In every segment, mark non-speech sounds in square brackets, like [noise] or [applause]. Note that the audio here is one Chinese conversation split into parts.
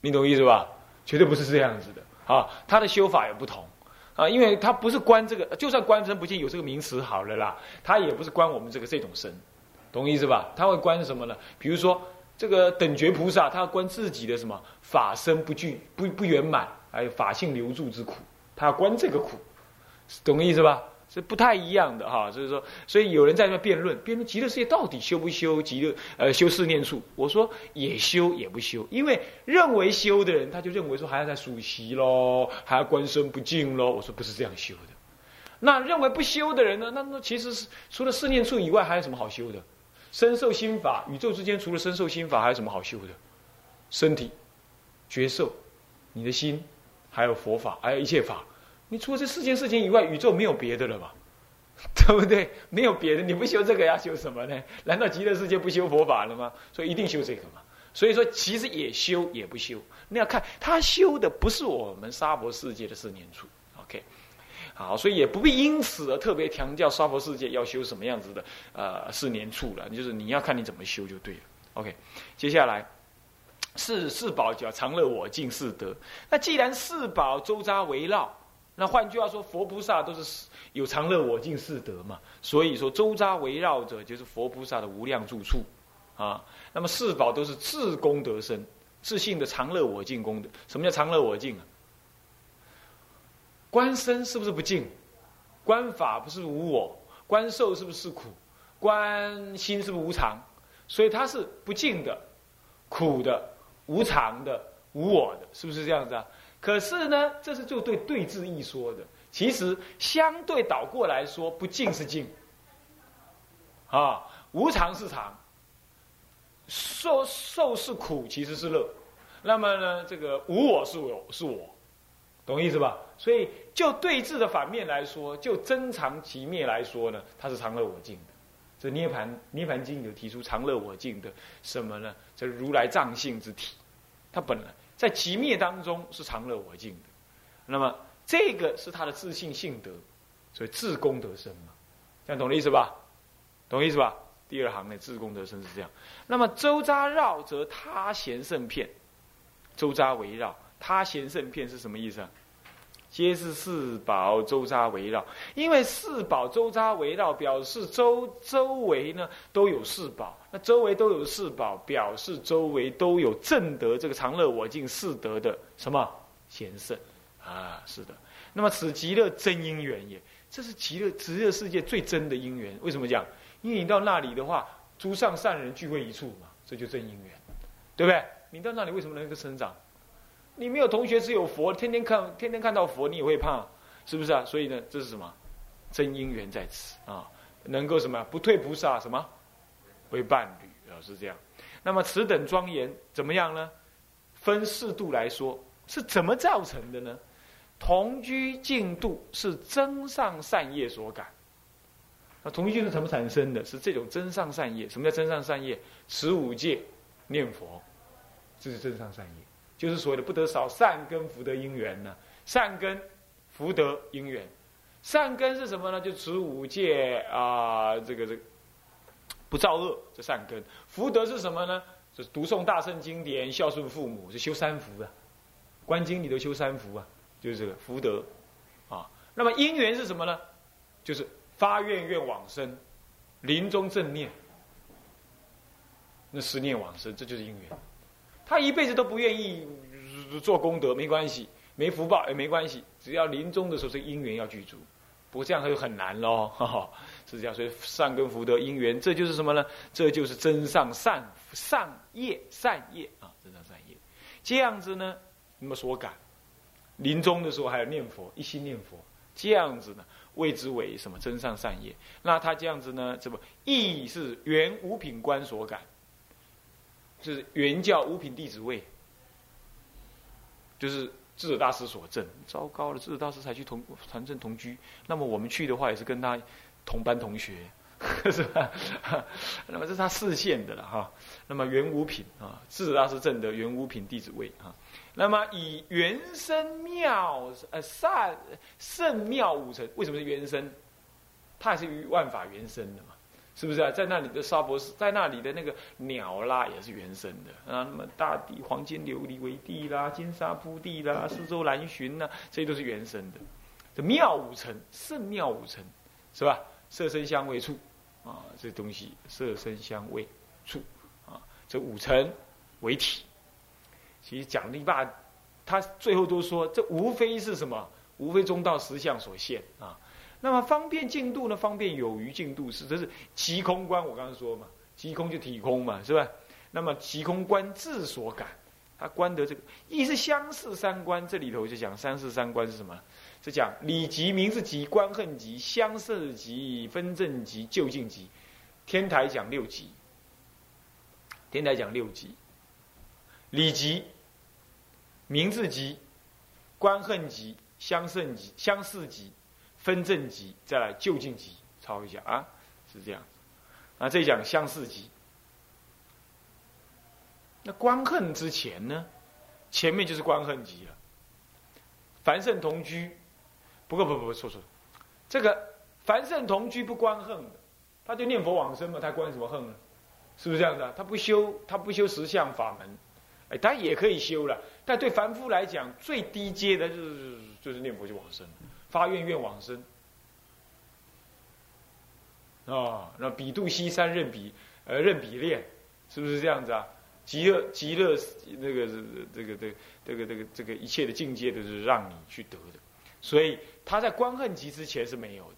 你懂意思吧？绝对不是这样子的啊！他的修法也不同啊，因为他不是观这个，就算观身不净有这个名词好了啦，他也不是观我们这个这种身，懂意思吧？他会观什么呢？比如说这个等觉菩萨，他要观自己的什么法身不具、不不圆满，还有法性留住之苦，他要观这个苦，懂意思吧？是不太一样的哈，所以说，所以有人在那辩论，辩论极乐世界到底修不修极乐，呃，修四念处。我说也修也不修，因为认为修的人，他就认为说还要在数息喽，还要观身不净喽。我说不是这样修的。那认为不修的人呢？那那其实是除了四念处以外，还有什么好修的？身受心法，宇宙之间除了身受心法，还有什么好修的？身体、觉受、你的心，还有佛法，还有一切法。你除了这四件事情以外，宇宙没有别的了吧？对不对？没有别的，你不修这个要修什么呢？难道极乐世界不修佛法了吗？所以一定修这个嘛。所以说，其实也修也不修，你要看他修的不是我们娑婆世界的四念处。OK，好，所以也不必因此而特别强调娑婆世界要修什么样子的呃四念处了。就是你要看你怎么修就对了。OK，接下来四四宝叫常乐我净四德。那既然四宝周匝围绕。那换句话说，佛菩萨都是有常乐我净四德嘛，所以说周匝围绕着就是佛菩萨的无量住处，啊，那么四宝都是自功德身，自信的常乐我净功德。什么叫常乐我净啊？观身是不是不净？观法不是无我？观受是不是苦？观心是不是无常？所以它是不净的、苦的、无常的、无我的，是不是这样子啊？可是呢，这是就对对治一说的。其实相对倒过来说，不净是净，啊，无常是常，受受是苦，其实是乐。那么呢，这个无我是我是我，懂意思吧？所以就对治的反面来说，就真常其灭来说呢，它是常乐我净的。这《涅盘涅盘经》有提出常乐我净的什么呢？这如来藏性之体，它本来。在极灭当中是常乐我净的，那么这个是他的自信性德，所以自功德身嘛，这样懂的意思吧？懂意思吧？第二行的，自功德身是这样。那么周匝绕则他贤圣片，周匝围绕他贤圣片是什么意思啊？皆是四宝周匝围绕，因为四宝周匝围绕，表示周周围呢都有四宝，那周围都有四宝，表示周围都有正德这个常乐我净四德的什么贤圣啊？是的。那么此极乐真因缘也，这是极乐极乐世界最真的因缘。为什么讲？因为你到那里的话，诸上善人聚会一处嘛，这就真因缘，对不对？你到那里为什么能够生长？你没有同学，只有佛，天天看，天天看到佛，你也会怕，是不是啊？所以呢，这是什么？真因缘在此啊，能够什么？不退菩萨什么为伴侣啊？是这样。那么此等庄严怎么样呢？分四度来说，是怎么造成的呢？同居净度是真上善业所感。那同居是怎么产生的？是这种真上善业。什么叫真上善业？持五戒，念佛，这是真上善业。就是所谓的不得少善根福德因缘呢？善根福德因缘，善根是什么呢？就持五戒啊，这个这个不造恶，这善根。福德是什么呢？是读诵大圣经典，孝顺父母，是修三福的。观经里头修三福啊，就是这个福德啊。那么因缘是什么呢？就是发愿愿往生，临终正念，那十念往生，这就是因缘。他一辈子都不愿意做功德，没关系，没福报也没关系，只要临终的时候这因缘要具足，不过这样他就很难喽，[laughs] 是这样。所以善根福德因缘，这就是什么呢？这就是真上善善业善业啊，真上善业。这样子呢，那么所感，临终的时候还要念佛，一心念佛，这样子呢，谓之为什么真上善业？那他这样子呢，这不亦是原五品官所感。就是原教五品弟子位，就是智者大师所证。糟糕了，智者大师才去同传正同居，那么我们去的话也是跟他同班同学，[laughs] 是吧？[laughs] 那么这是他视线的了哈。那么原五品啊，智者大师证的原五品弟子位啊。那么以原生妙呃善圣妙五成，为什么是原生？他也是于万法原生的嘛。是不是啊？在那里的沙博士，在那里的那个鸟啦，也是原生的啊。那么大地黄金琉璃为地啦，金沙铺地啦，四周蓝寻呐，这些都是原生的。这妙五层，圣妙五层，是吧？色身香味触啊，这东西色身香味触啊，这五层为体。其实讲一半，他最后都说，这无非是什么？无非中道实相所现啊。那么方便进度呢？方便有余进度是，这是即空观。我刚刚说嘛，即空就体空嘛，是吧？那么即空观自所感，他观得这个，亦是相似三观。这里头就讲三世三观是什么？是讲理即名字即观恨即相似即分正即就近即。天台讲六即，天台讲六级，理即名字即观恨即相胜即相似即。分正极，再来就近极，抄一下啊，是这样。啊，这讲相似极。那观恨之前呢？前面就是观恨极了。凡圣同居，不过不不不错错，这个凡圣同居不观恨的，他就念佛往生嘛，他观什么恨呢？是不是这样的？他不修，他不修十相法门，哎，他也可以修了。但对凡夫来讲，最低阶的就是就是念佛就往生。发愿愿往生啊！那比度西山任比呃任比练，是不是这样子啊？极乐极乐那个这个这个这个这个这个一切的境界都是让你去得的，所以他在观恨极之前是没有的。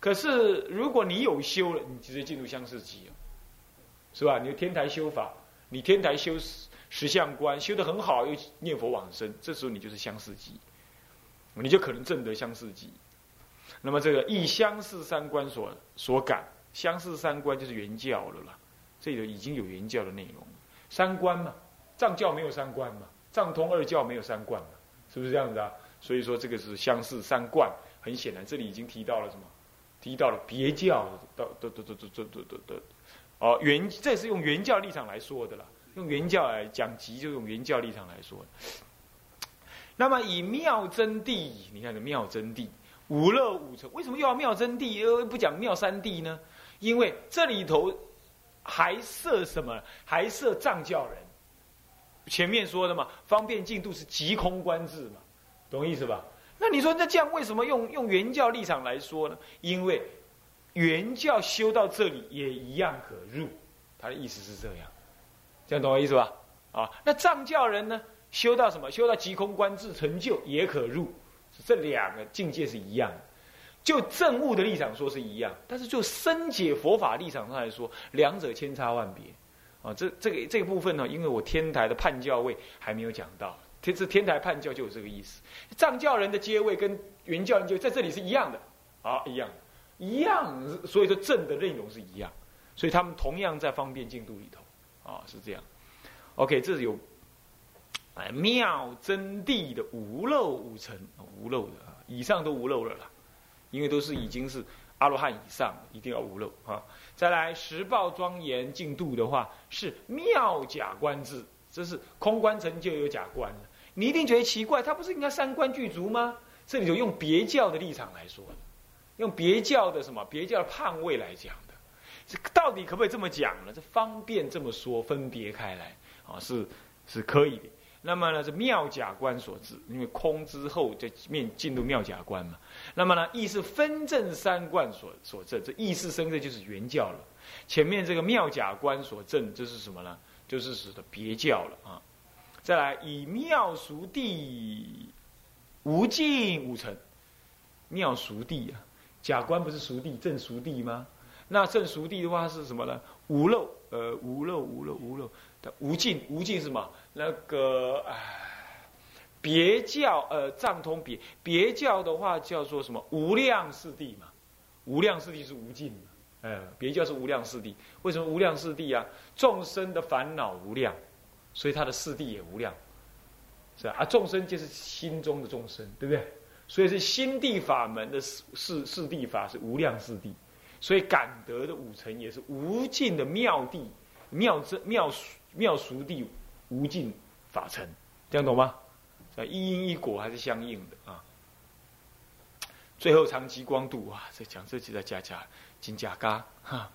可是如果你有修了，你直接进入相似极了，是吧？你天台修法，你天台修十相观修的很好，又念佛往生，这时候你就是相似极。你就可能证得相似极，那么这个以相似三观所所感，相似三观就是原教了啦，这里已经有原教的内容，三观嘛，藏教没有三观嘛，藏通二教没有三观嘛，是不是这样子啊？所以说这个是相似三观，很显然这里已经提到了什么？提到了别教的，都都都都都都都都，哦原这是用原教立场来说的啦，用原教来讲极就用原教立场来说。那么以妙真谛，你看这妙真谛，五乐五成，为什么又要妙真谛，又不讲妙三谛呢？因为这里头还设什么？还设藏教人。前面说的嘛，方便进度是即空观智嘛，懂意思吧？那你说那这样为什么用用原教立场来说呢？因为原教修到这里也一样可入，他的意思是这样，这样懂我意思吧？啊，那藏教人呢？修到什么？修到即空观智成就也可入，这两个境界是一样的。就正悟的立场说是一样，但是就深解佛法立场上来说，两者千差万别。啊，这这个这个部分呢，因为我天台的判教位还没有讲到，天是天台判教就有这个意思。藏教人的阶位跟原教人就在这里是一样的，啊，一样，一样，所以说正的内容是一样，所以他们同样在方便进度里头，啊，是这样。OK，这是有。哎，妙真谛的无漏五层，无漏的啊，以上都无漏了啦，因为都是已经是阿罗汉以上，一定要无漏啊。再来十报庄严净度的话，是妙假观智，这是空观成就有假观。你一定觉得奇怪，他不是应该三观具足吗？这里就用别教的立场来说用别教的什么别教的判位来讲的，这到底可不可以这么讲呢？这方便这么说，分别开来啊，是是可以的。那么呢，是妙假观所致，因为空之后就面进入妙假观嘛。那么呢，意是分正三观所所证，这意识生的就是原教了。前面这个妙假观所证，这是什么呢？就是指的别教了啊。再来以妙熟地无尽五成，妙熟地啊，假观不是熟地正熟地吗？那正熟地的话是什么呢？无漏呃无漏无漏无漏无尽无尽是什么？那个哎，别教呃藏通别别教的话叫做什么无量四谛嘛，无量四谛是无尽的，哎，别教是无量四谛。为什么无量四谛啊？众生的烦恼无量，所以他的四谛也无量，是？啊，众生就是心中的众生，对不对？所以是心地法门的四四四谛法是无量四谛，所以感得的五层也是无尽的妙谛妙真妙妙熟地。无尽法尘，这样懂吗？啊一因一果还是相应的啊。最后长期光度哇，这讲这几在加加金甲嘎哈，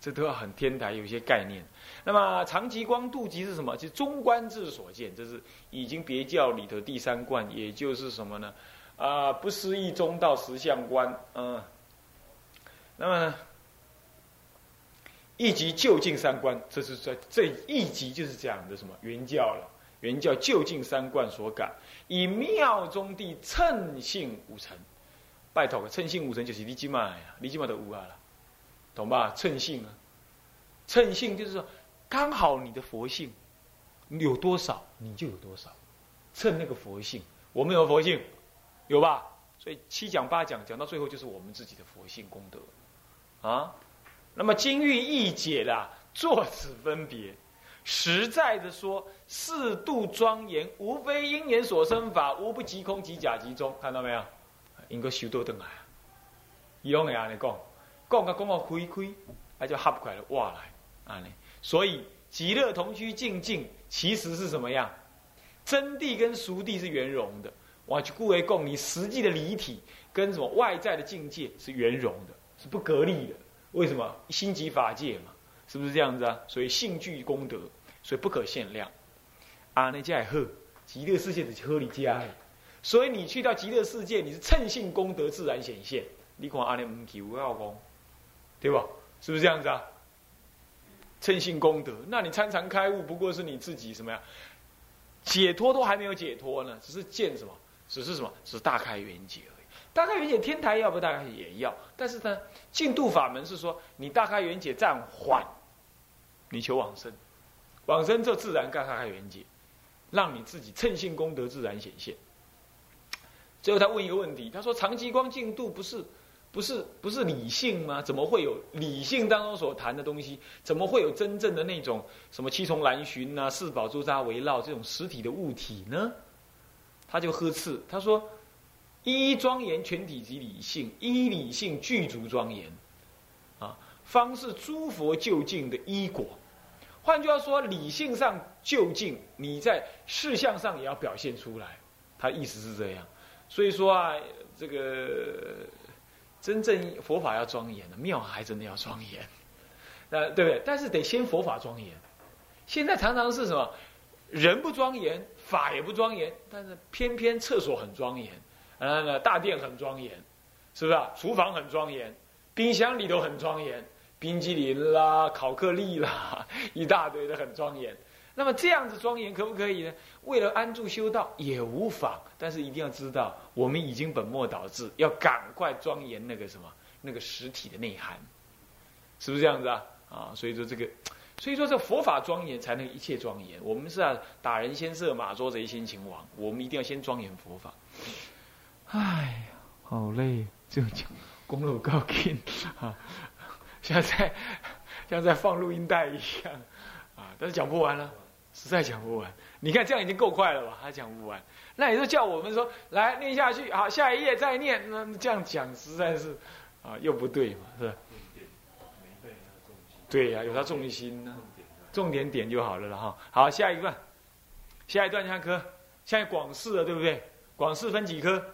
这都要很天台有一些概念。那么长极光度极是什么？就是中观智所见，这是已经别教里头第三观，也就是什么呢？啊，不思议中道实相观，嗯。那么，一级就近三观，这是在这一级就是讲的什么原教了？原教就近三观所感，以妙中地称性五成。拜托个称性五成就是你今嘛呀，你今嘛的五啊了，懂吧？称性啊，称性就是说，刚好你的佛性有多少，你就有多少。称那个佛性，我们有佛性，有吧？所以七讲八讲讲到最后，就是我们自己的佛性功德啊。那么金玉一解啦，作此分别，实在的说，四度庄严，无非因缘所生法，无不即空即假即中，看到没有？应该修多等来，伊拢会安尼讲，讲个讲个开开，那就合过来哇来，安尼。所以极乐同居静静，其实是什么样？真谛跟俗谛是圆融的。我去故为共你实际的离体跟什么外在的境界是圆融的，是不隔离的。为什么？心即法界嘛，是不是这样子啊？所以性具功德，所以不可限量。啊，那家喝极乐世界的喝你家。所以你去到极乐世界，你是称性功德自然显现。你看阿弥唔求要讲，对吧？是不是这样子啊？称性功德，那你参禅开悟，不过是你自己什么呀？解脱都还没有解脱呢，只是见什么？只是什么？只是大开圆解而已。大开圆解，天台要不大开也要，但是呢，净度法门是说，你大开圆解暂缓，你求往生，往生就自然大开圆解，让你自己称性功德自然显现。最后他问一个问题，他说：“长极光净度不是，不是，不是理性吗？怎么会有理性当中所谈的东西？怎么会有真正的那种什么七重蓝寻呐、四宝朱砂围绕这种实体的物体呢？”他就呵斥他说：“一庄严全体即理性，一理性具足庄严，啊，方是诸佛就近的依果。换句话说，理性上就近，你在事项上也要表现出来。他意思是这样。”所以说啊，这个真正佛法要庄严的，庙还真的要庄严，那 [laughs] 对不对？但是得先佛法庄严。现在常常是什么？人不庄严，法也不庄严，但是偏偏厕所很庄严，呃，大殿很庄严，是不是啊？厨房很庄严，冰箱里头很庄严，冰激凌啦、巧克力啦，[laughs] 一大堆的很庄严。那么这样子庄严可不可以呢？为了安住修道也无妨，但是一定要知道，我们已经本末倒置，要赶快庄严那个什么，那个实体的内涵，是不是这样子啊？啊，所以说这个，所以说这佛法庄严才能一切庄严。我们是啊，打人先射马，捉贼先擒王，我们一定要先庄严佛法。哎呀，好累，就讲公路高进啊，像 [laughs] 在像在放录音带一样啊，但是讲不完了。实在讲不完，你看这样已经够快了吧？还讲不完，那也就叫我们说来念下去，好，下一页再念。那这样讲实在是，啊，又不对嘛，是吧？对呀，有他重心呢，重点点就好了了哈。好，下一段，下一段看科，现在广式了，对不对？广式分几科？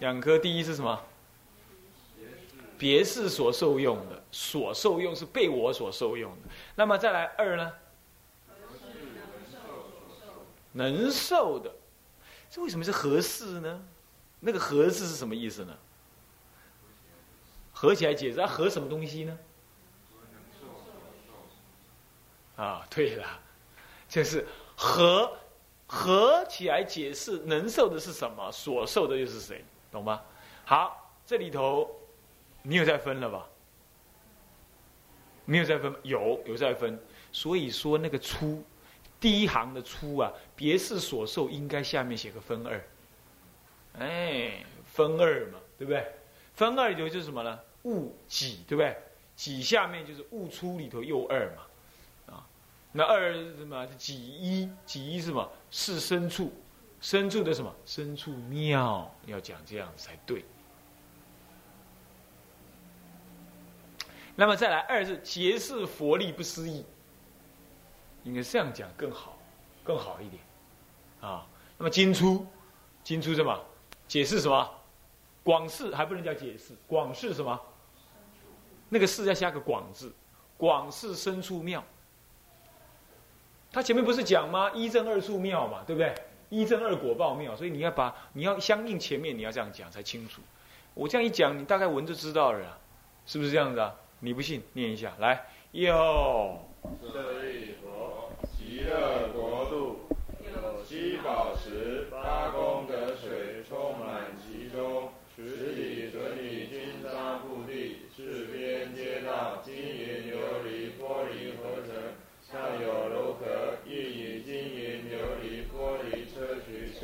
两科，第一是什么？别是所受用的，所受用是被我所受用的。那么再来二呢？能受的，这为什么是合适呢？那个合适是什么意思呢？合起来解释，合什么东西呢？啊，对了，就是合合起来解释能受的是什么，所受的又是谁，懂吗？好，这里头你有在分了吧？没有在分，有有在分，所以说那个出。第一行的出啊，别是所受，应该下面写个分二，哎，分二嘛，对不对？分二里头就是什么呢？物己，对不对？己下面就是物出里头又二嘛，啊，那二是什么？己一，己一是什么？是深处，深处的什么？深处妙，要讲这样才对。那么再来，二是结是佛力不思议。应该这样讲更好，更好一点，啊。那么金出，金出什么？解释什么？广释还不能叫解释，广释什么？那个寺要加个广字，广是深处妙。他前面不是讲吗？一正二处妙嘛，对不对？一正二果报妙，所以你要把你要相应前面你要这样讲才清楚。我这样一讲，你大概闻就知道了，是不是这样子啊？你不信，念一下来。哟，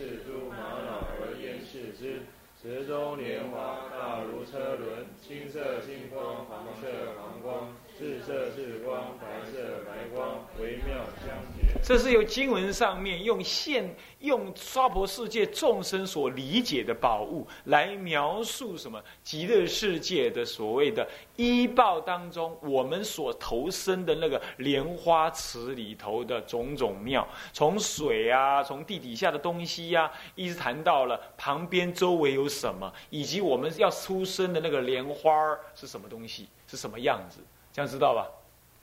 磲赤珠玛瑙而严饰之。池中莲花大如车轮，青色金光，黄色黄光。赤色是光，白色白光，微妙相结。这是由经文上面用现用娑婆世界众生所理解的宝物来描述什么极乐世界的所谓的依报当中，我们所投身的那个莲花池里头的种种妙，从水啊，从地底下的东西呀，一直谈到了旁边周围有什么，以及我们要出生的那个莲花是什么东西，是什么样子。这样知道吧？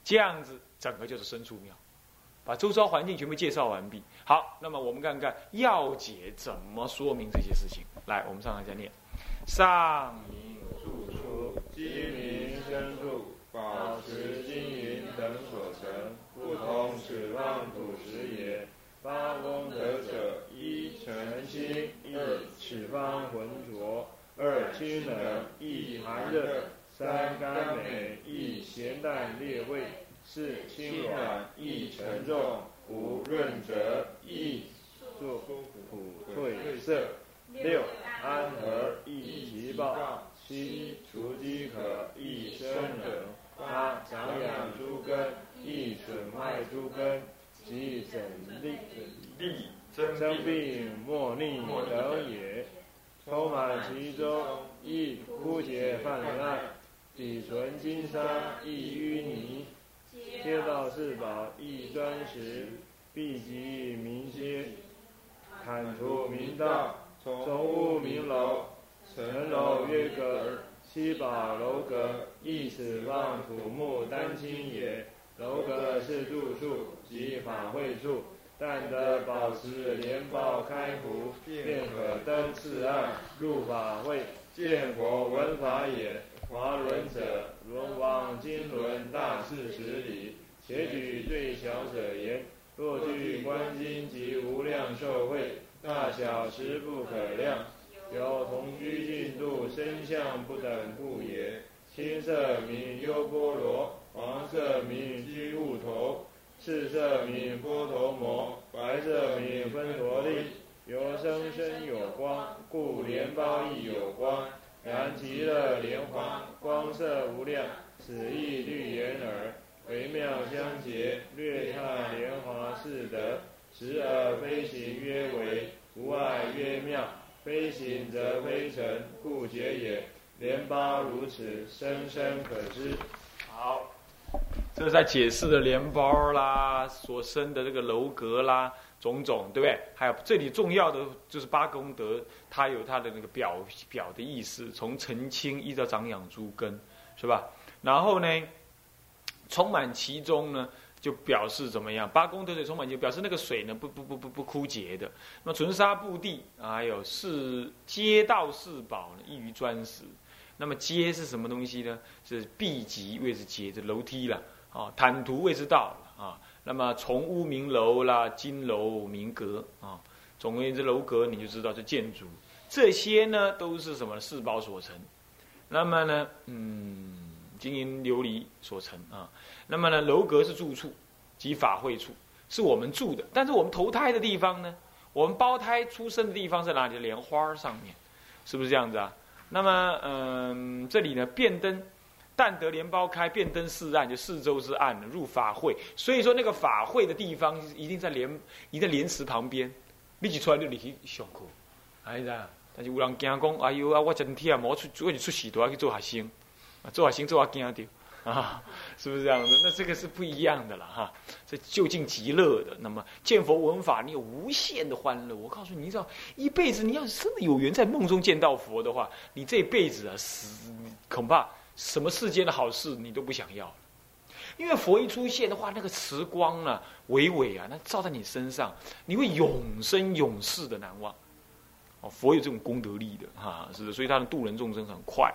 这样子整个就是深处妙，把周遭环境全部介绍完毕。好，那么我们看看要解怎么说明这些事情。来，我们上来再念：上明住处，鸡鸣深处，宝石金银等所成，不同此方土石也。八功德者：一澄清，二此方浑浊，二清冷，一寒热。三甘美，易咸淡烈味；四清软，易沉重；五润泽，易作苦褪色；六安和，易急暴；七除饥渴，易生冷；八长养诸根，易损坏诸根；即整利利生病莫逆等也。充满其中，易枯竭泛滥。底存金沙亦淤泥，街道四宝亦砖石，必及民街，坦途明道，从屋明楼，层楼约阁，七宝楼阁，亦此望土木丹青也。楼阁是住处及法会处，但得保持莲报开壶，便可登次岸入法会，见佛闻法也。华轮者，轮王金轮大四十里，且举最小者言：若具观经及无量寿会，大小实不可量。有同居进度，身相不等故也。青色名优波罗，黄色名居物头，赤色名波头摩，白色名分陀利。有生生有光，故莲包亦有光。然极乐莲花光色无量，此意绿眼耳，微妙相结，略看莲华似得。时而飞行曰为，无碍曰妙。飞行则飞尘，故结也。莲包如此，深深可知。好，这是在解释的莲包啦，所生的这个楼阁啦。种种对不对？还有这里重要的就是八功德，它有它的那个表表的意思，从澄清一直到长养诸根，是吧？然后呢，充满其中呢，就表示怎么样？八功德水充满就表示那个水呢不不不不不枯竭的。那么纯沙布地，还有是街道四宝呢，异于砖石。那么阶是什么东西呢？是壁级位置阶，这楼梯了啊，坦途位置道啊。那么从屋名楼啦，金楼名阁啊，总而言之，楼阁你就知道这建筑，这些呢都是什么四宝所成。那么呢，嗯，金银琉璃所成啊。那么呢，楼阁是住处及法会处，是我们住的。但是我们投胎的地方呢，我们胞胎出生的地方在哪里？莲花上面，是不是这样子啊？那么，嗯，这里呢，便灯。但得莲苞开，便登四岸，就四周之岸入法会。所以说，那个法会的地方一定在莲，一定在莲池旁边。你一出来就立去上课，哎呀！但是有人惊讲，哎呦啊，我真忝，我出我就出事都要去做学生，做学生做啊惊着 [laughs] 啊，是不是这样子？那这个是不一样的了哈。这就近极乐的，那么见佛闻法，你有无限的欢乐。我告诉你，你知道，一辈子你要是真的有缘在梦中见到佛的话，你这辈子啊，死恐怕。什么世间的好事你都不想要因为佛一出现的话，那个慈光啊，伟伟啊，那照在你身上，你会永生永世的难忘。哦，佛有这种功德力的哈，是的，所以他的度人众生很快。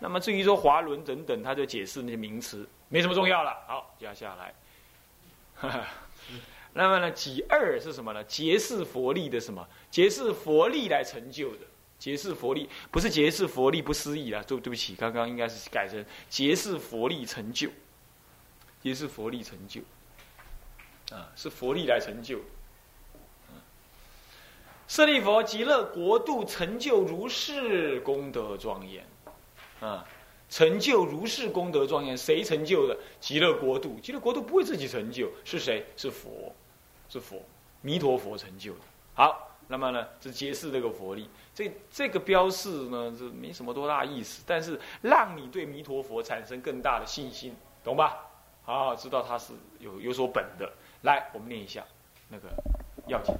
那么至于说华轮等等，他就解释那些名词，没什么重要了。好，接下来，[laughs] 那么呢，己二是什么呢？结是佛力的什么？结是佛力来成就的。结是佛力，不是结是佛力不思议啊！对对不起，刚刚应该是改成结是佛力成就，结是佛力成就，啊，是佛力来成就。舍利佛，极乐国度成就如是功德庄严，啊，成就如是功德庄严，谁成就的？极乐国度，极乐国度不会自己成就，是谁？是佛，是佛，弥陀佛成就的。好。那么呢，这揭示这个佛力，这这个标示呢，这没什么多大意思，但是让你对弥陀佛产生更大的信心，懂吧？好，好知道他是有有所本的。来，我们念一下那个要紧。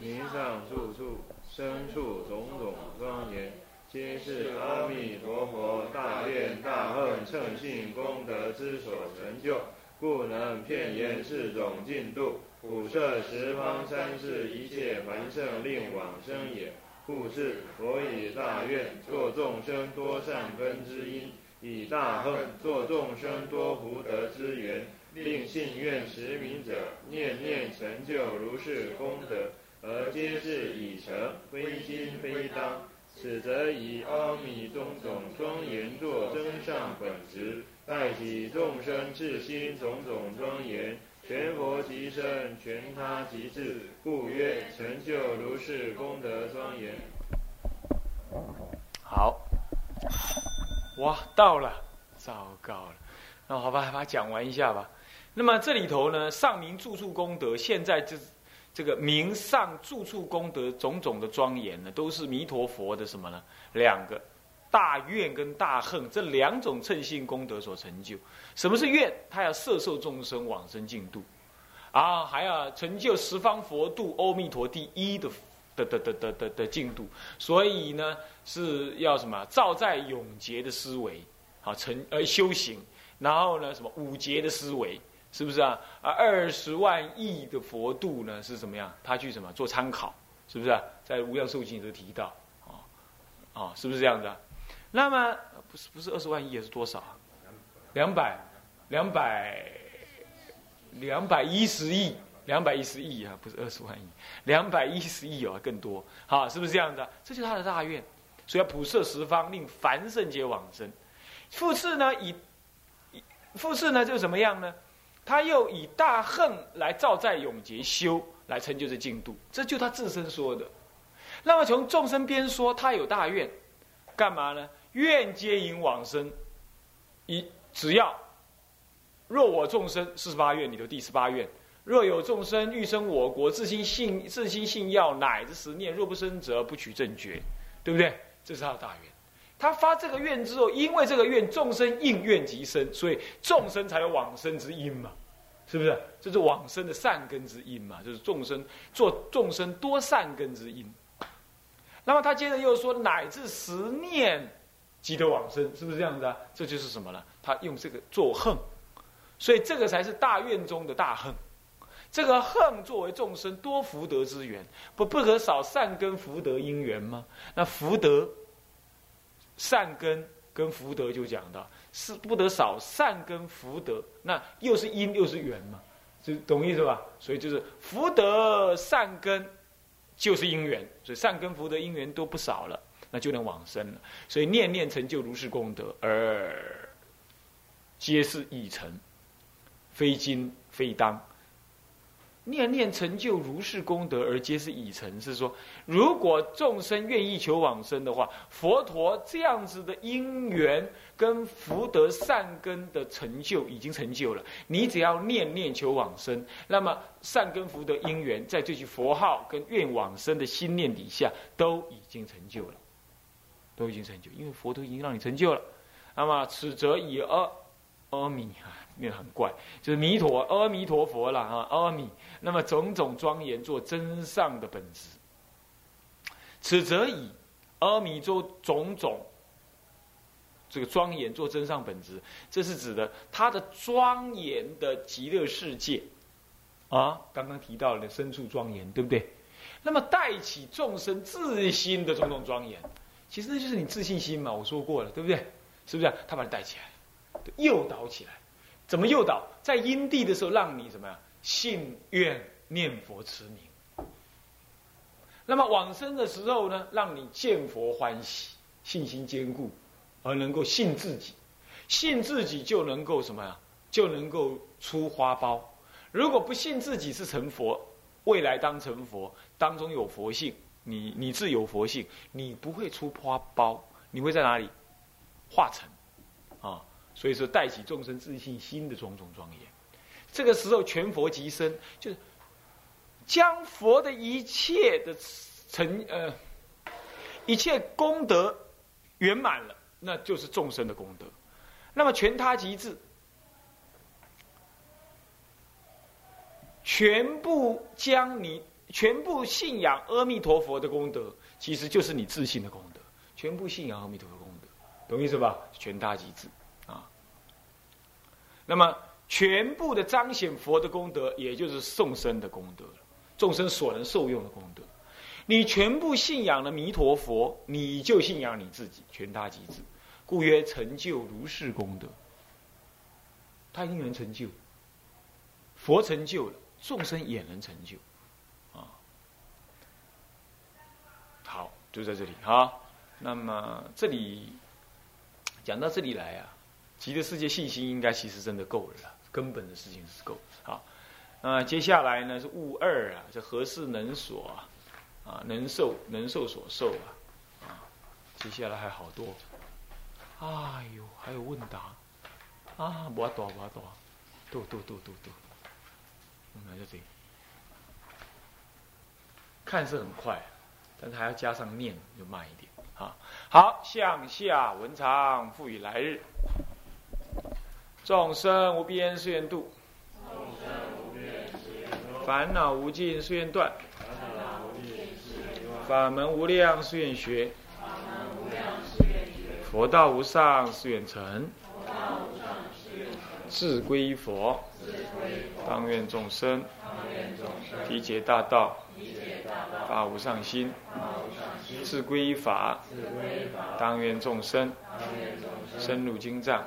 名上处处深处种种庄严，皆是阿弥陀佛大愿大恨称性功德之所成就，故能片言是种净土。普摄十方三世一切凡圣令往生也。故是佛以大愿作众生多善根之因，以大恨作众生多福德之缘，令信愿持名者念念成就如是功德，而皆是已成，非今非当。此则以阿弥种种庄严作真上本质，待起众生至心种种庄严。全佛即身，全他即智，故曰成就如是功德庄严。好，哇，到了，糟糕了，那好吧，把它讲完一下吧。那么这里头呢，上明住处功德，现在这这个明上住处功德种种的庄严呢，都是弥陀佛的什么呢？两个大愿跟大恨这两种称性功德所成就。什么是愿？他要摄受众生往生净土，啊，还要成就十方佛度阿弥陀第一的的的的的的的净土。所以呢，是要什么？照在永劫的思维，好成呃修行，然后呢，什么五劫的思维，是不是啊？啊，二十万亿的佛度呢，是怎么样？他去什么做参考？是不是啊？在无量寿经都提到，啊啊，是不是这样子啊？那么不是不是二十万亿，是多少？两百。两百两百一十亿，两百一十亿啊，不是二十万亿，两百一十亿啊，更多，好，是不是这样的？这就是他的大愿，所以要普摄十方，令凡圣皆往生。复次呢，以复次呢，就怎么样呢？他又以大恨来造在永劫修，来成就这进度，这就他自身说的。那么从众生边说，他有大愿，干嘛呢？愿皆引往生，一只要。若我众生四十八愿里头第十八愿，若有众生欲生我国，自心信自心信要，乃至十念，若不生者，不取正觉，对不对？这是他的大愿。他发这个愿之后，因为这个愿众生应愿即生，所以众生才有往生之因嘛，是不是？这是往生的善根之因嘛，就是众生做众生多善根之因。那么他接着又说，乃至十念即得往生，是不是这样子啊？这就是什么呢？他用这个作恨。所以这个才是大愿中的大恨，这个恨作为众生多福德之源，不不可少善根福德因缘吗？那福德、善根跟福德就讲到是不得少善根福德，那又是因又是缘嘛，就懂意思吧？所以就是福德善根就是因缘，所以善根福德因缘都不少了，那就能往生了。所以念念成就如是功德，而皆是已成。非今非当，念念成就如是功德而皆是已成。是说，如果众生愿意求往生的话，佛陀这样子的因缘跟福德善根的成就已经成就了。你只要念念求往生，那么善根福德因缘在这句佛号跟愿往生的心念底下都已经成就了，都已经成就，因为佛陀已经让你成就了。那么此则以阿阿弥啊。念很怪，就是弥陀阿弥陀佛了啊，阿弥。那么种种庄严做真上的本质，此则以阿弥陀种种这个庄严做真上本质，这是指的他的庄严的极乐世界啊。刚刚提到的深处庄严，对不对？那么带起众生自心的种种庄严，其实那就是你自信心嘛。我说过了，对不对？是不是？他把你带起来，诱导起来。怎么诱导？在因地的时候，让你怎么样？信愿念佛持名。那么往生的时候呢？让你见佛欢喜，信心坚固，而能够信自己。信自己就能够什么呀？就能够出花苞。如果不信自己是成佛，未来当成佛，当中有佛性，你你自有佛性，你不会出花苞，你会在哪里化成？啊，所以说带起众生自信心的种种庄严。这个时候全佛即身，就是将佛的一切的成呃一切功德圆满了，那就是众生的功德。那么全他即至，全部将你全部信仰阿弥陀佛的功德，其实就是你自信的功德。全部信仰阿弥陀佛功德，懂意思吧？全他即至啊。那么。全部的彰显佛的功德，也就是众生的功德众生所能受用的功德。你全部信仰了弥陀佛，你就信仰你自己，全他即至，故曰成就如是功德。他一定能成就，佛成就了，众生也能成就，啊。好，就在这里哈。那么这里讲到这里来啊，极乐世界信心应该其实真的够了。根本的事情是够好，那接下来呢是物二啊，这何事能所啊，啊能受能受所受啊，啊接下来还好多，哎呦还有问答啊，不多不多，多多多多多，我们来这里，看是很快，但是还要加上念就慢一点啊。好，向下文长赋予来日。众生无边誓愿度，烦恼无尽誓愿断，法门无量誓愿学，佛道无上誓愿成，志归佛，当愿众生。体解大道，发无上心，志归法，当愿众生。深入经藏。